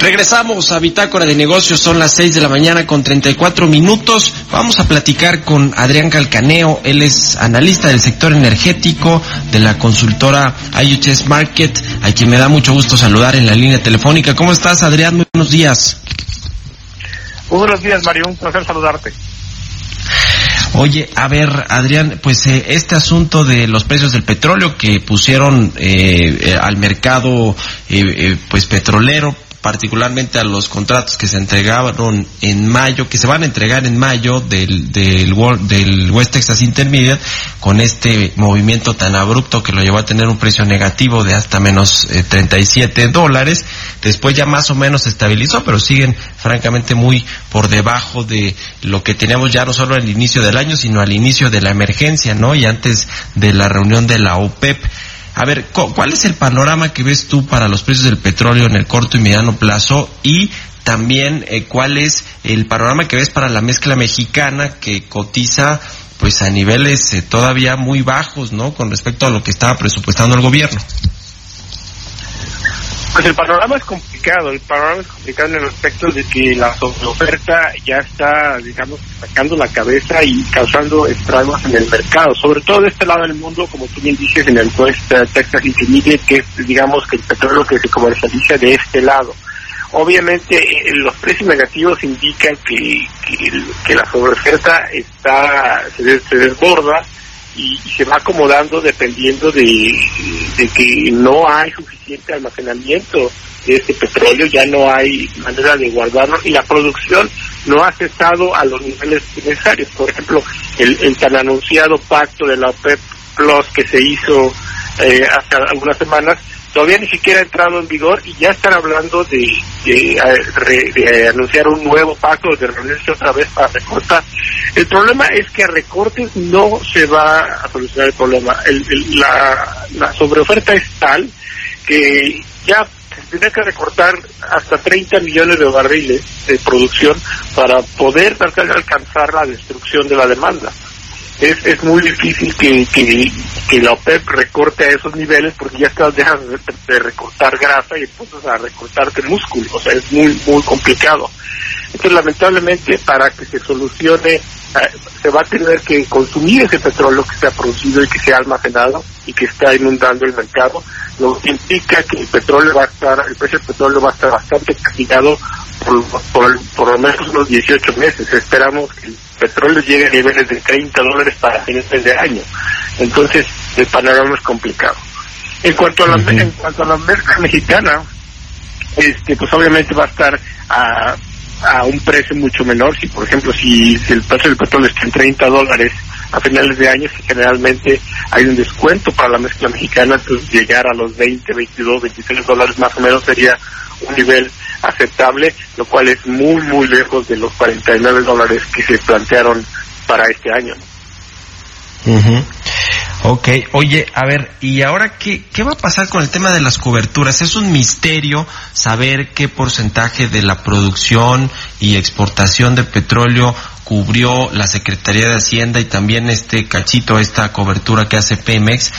Regresamos a Bitácora de Negocios, son las 6 de la mañana con 34 minutos. Vamos a platicar con Adrián Calcaneo, él es analista del sector energético de la consultora IHS Market, a quien me da mucho gusto saludar en la línea telefónica. ¿Cómo estás, Adrián? Muy buenos días. Muy buenos días, Mario, un placer saludarte. Oye, a ver, Adrián, pues eh, este asunto de los precios del petróleo que pusieron eh, eh, al mercado pues petrolero particularmente a los contratos que se entregaron en mayo, que se van a entregar en mayo del, del, del West Texas Intermediate, con este movimiento tan abrupto que lo llevó a tener un precio negativo de hasta menos 37 dólares. Después ya más o menos se estabilizó, pero siguen francamente muy por debajo de lo que teníamos ya no solo al inicio del año, sino al inicio de la emergencia, ¿no? Y antes de la reunión de la OPEP. A ver, ¿cuál es el panorama que ves tú para los precios del petróleo en el corto y mediano plazo? Y también, eh, ¿cuál es el panorama que ves para la mezcla mexicana que cotiza pues a niveles eh, todavía muy bajos, ¿no? Con respecto a lo que estaba presupuestando el gobierno. Pues el panorama es complicado, el panorama es complicado en el aspecto de que la oferta ya está, digamos, sacando la cabeza y causando estragos en el mercado, sobre todo de este lado del mundo, como tú bien dices, en el West Texas Intermediate, que es, digamos, que el petróleo que se comercializa de este lado. Obviamente eh, los precios negativos indican que, que, la sobreoferta está, se, se desborda y, se va acomodando dependiendo de, que no hay suficiente almacenamiento de este petróleo, ya no hay manera de guardarlo y la producción no ha cesado a los niveles necesarios. Por ejemplo, el, tan anunciado pacto de la OPEP Plus que se hizo eh, hace algunas semanas todavía ni siquiera ha entrado en vigor y ya están hablando de, de, anunciar un nuevo pacto, de reunirse otra vez para recortar. El problema es que a recortes no se va a solucionar el problema. la, la sobreoferta es tal que ya se tiene que recortar hasta 30 millones de barriles de producción para poder alcanzar la destrucción de la demanda es, es muy difícil que, que, la OPEP recorte a esos niveles porque ya estás dejando de, recortar grasa y empiezas a recortarte músculo, o sea, es muy, muy complicado. Entonces, lamentablemente, para que se solucione, eh, se va a tener que consumir ese petróleo que se ha producido y que se ha almacenado y que está inundando el mercado, lo que implica que el petróleo va a estar, el precio del petróleo va a estar bastante castigado por, por, por lo menos unos 18 meses. Esperamos que el petróleo llegue a niveles de 30 dólares para fines de año. Entonces, el panorama es complicado. En cuanto a la, en cuanto a la merca mexicana, este, pues obviamente va a estar a, a un precio mucho menor. Si, por ejemplo, si, el precio del petróleo está en 30 dólares a finales de año, generalmente hay un descuento para la mezcla mexicana, entonces llegar a los 20, 22, 23 dólares más o menos sería un nivel aceptable, lo cual es muy, muy lejos de los 49 dólares que se plantearon para este año. Ok, oye, a ver, ¿y ahora qué, qué va a pasar con el tema de las coberturas? Es un misterio saber qué porcentaje de la producción y exportación de petróleo cubrió la Secretaría de Hacienda y también este cachito, esta cobertura que hace Pemex,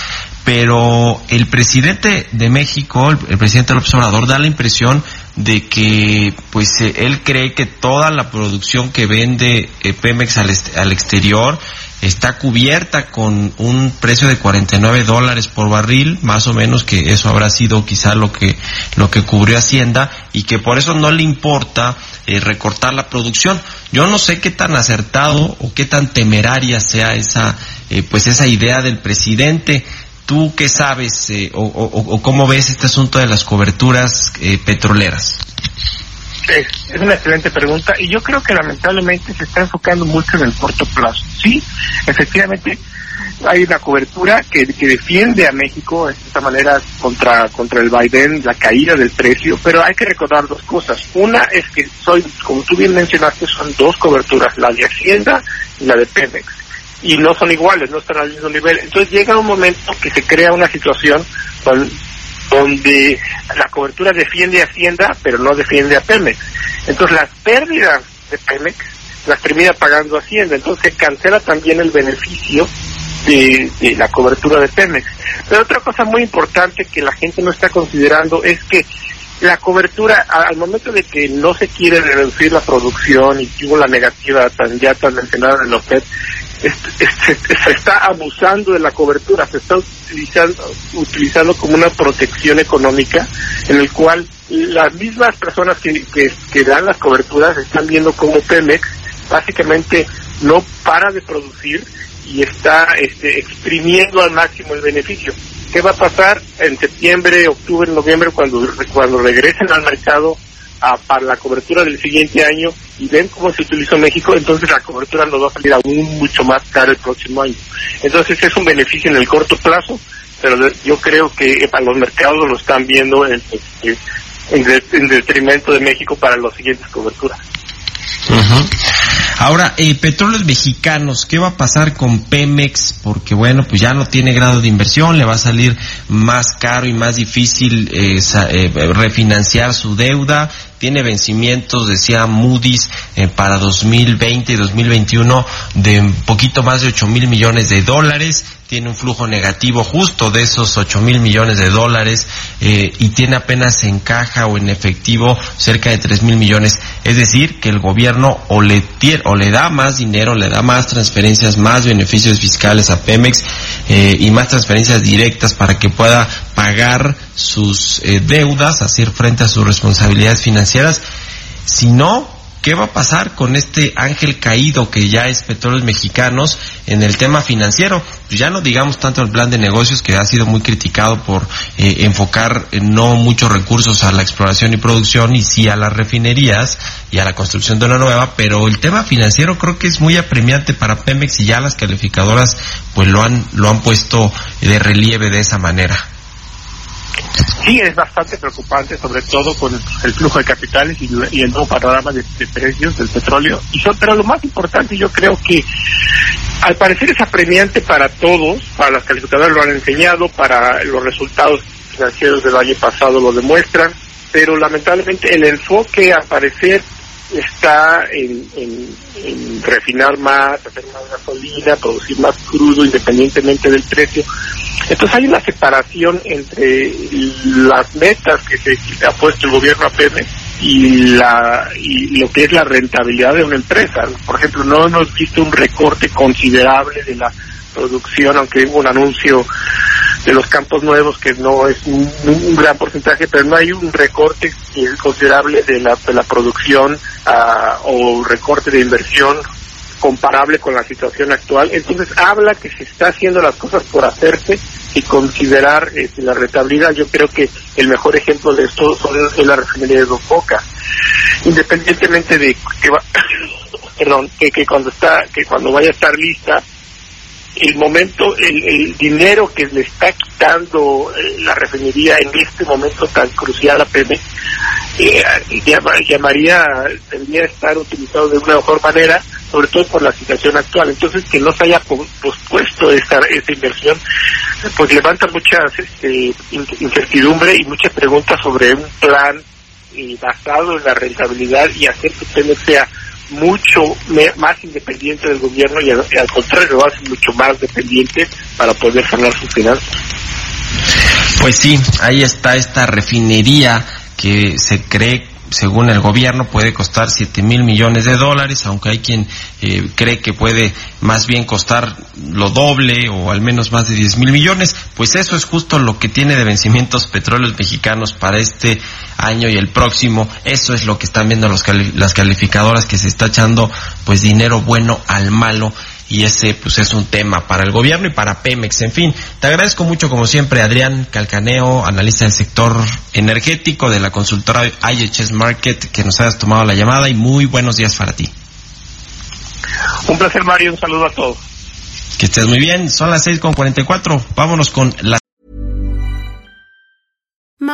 pero el presidente de México, el, presidente López Obrador, da la impresión de que pues eh, él cree que toda la producción que vende eh, Pemex al, al, exterior está cubierta con un precio de 49 dólares por barril, más o menos que eso habrá sido quizá lo que lo que cubrió Hacienda y que por eso no le importa eh, recortar la producción. Yo no sé qué tan acertado o qué tan temeraria sea esa pues esa idea del presidente. ¿Tú qué sabes eh, o, cómo ves este asunto de las coberturas eh, petroleras? Es, una excelente pregunta y yo creo que lamentablemente se está enfocando mucho en el corto plazo. Sí, efectivamente hay una cobertura que, que defiende a México de esta manera contra contra el Biden, la caída del precio, pero hay que recordar dos cosas. Una es que soy, como tú bien mencionaste, son dos coberturas, la de Hacienda y la de Pemex, y no son iguales, no están al mismo nivel. Entonces llega un momento que se crea una situación donde la cobertura defiende a Hacienda, pero no defiende a Pemex. Entonces las pérdidas de Pemex las termina pagando Hacienda, entonces cancela también el beneficio de, la cobertura de Pemex. Pero otra cosa muy importante que la gente no está considerando es que la cobertura, al momento de que no se quiere reducir la producción y hubo la negativa tan ya tan mencionada en los FED, se está abusando de la cobertura, se está utilizando, como una protección económica en el cual las mismas personas que, que, que dan las coberturas están viendo como Pemex básicamente no para de producir y está este, exprimiendo al máximo el beneficio. ¿Qué va a pasar en septiembre, octubre, noviembre cuando, cuando regresen al mercado a, para la cobertura del siguiente año y ven cómo se utilizó México? Entonces la cobertura nos va a salir aún mucho más cara el próximo año. Entonces es un beneficio en el corto plazo, pero yo creo que para los mercados lo están viendo en, en, detrimento de México para las siguientes coberturas. Ahora, eh, petróleos mexicanos, ¿qué va a pasar con Pemex? Porque bueno, pues ya no tiene grado de inversión, le va a salir más caro y más difícil eh, eh, refinanciar su deuda. Tiene vencimientos, decía Moody's, eh, para 2020 y 2021 de un poquito más de 8 mil millones de dólares tiene un flujo negativo justo de esos 8 mil millones de dólares eh, y tiene apenas en caja o en efectivo cerca de 3 mil millones. Es decir, que el gobierno o le, o le da más dinero, le da más transferencias, más beneficios fiscales a Pemex eh, y más transferencias directas para que pueda pagar sus eh, deudas, hacer frente a sus responsabilidades financieras. Si no, ¿Qué va a pasar con este ángel caído que ya es Petróleos Mexicanos en el tema financiero? Pues ya no digamos tanto el plan de negocios que ha sido muy criticado por eh, enfocar no muchos recursos a la exploración y producción y sí a las refinerías y a la construcción de una nueva, pero el tema financiero creo que es muy apremiante para Pemex y ya las calificadoras pues lo han, lo han puesto de relieve de esa manera. Sí, es bastante preocupante, sobre todo con el flujo de capitales y, el nuevo panorama de, precios del petróleo. Y son, pero lo más importante, yo creo que al parecer es apremiante para todos, para las calificadoras lo han enseñado, para los resultados financieros del año pasado lo demuestran, pero lamentablemente el enfoque al parecer está en, en, refinar más, hacer más gasolina, producir más crudo independientemente del precio. Entonces hay una separación entre las metas que se ha puesto el gobierno a Pemex y la y lo que es la rentabilidad de una empresa. Por ejemplo, no hemos visto un recorte considerable de la producción, aunque hubo un anuncio de los campos nuevos que no es un, gran porcentaje, pero no hay un recorte considerable de la, de la producción uh, o recorte de inversión comparable con la situación actual. Entonces habla que se está haciendo las cosas por hacerse y considerar este, la rentabilidad. Yo creo que el mejor ejemplo de esto es la refinería de Dos Independientemente de que va, perdón, que, que cuando está, que cuando vaya a estar lista, el momento, el, dinero que le está quitando eh, la refinería en este momento tan crucial a Pemex, eh, llamaría, debería estar utilizado de una mejor manera, sobre todo por la situación actual. Entonces, que no se haya pospuesto esta, esta inversión, pues levanta muchas este, incertidumbre y muchas preguntas sobre un plan eh, basado en la rentabilidad y hacer que Pemex sea mucho más independiente del gobierno y al, contrario va a ser mucho más dependiente para poder sanar sus finanzas. Pues sí, ahí está esta refinería que se cree según el gobierno puede costar siete mil millones de dólares, aunque hay quien eh, cree que puede más bien costar lo doble o al menos más de diez mil millones, pues eso es justo lo que tiene de vencimientos petróleos mexicanos para este año y el próximo, eso es lo que están viendo los las calificadoras que se está echando pues dinero bueno al malo y ese pues es un tema para el gobierno y para Pemex. En fin, te agradezco mucho como siempre Adrián Calcaneo, analista del sector energético de la consultora IHS Market, que nos hayas tomado la llamada y muy buenos días para ti. Un placer Mario, un saludo a todos. Que estés muy bien. Son las seis con cuarenta y cuatro. Vámonos con la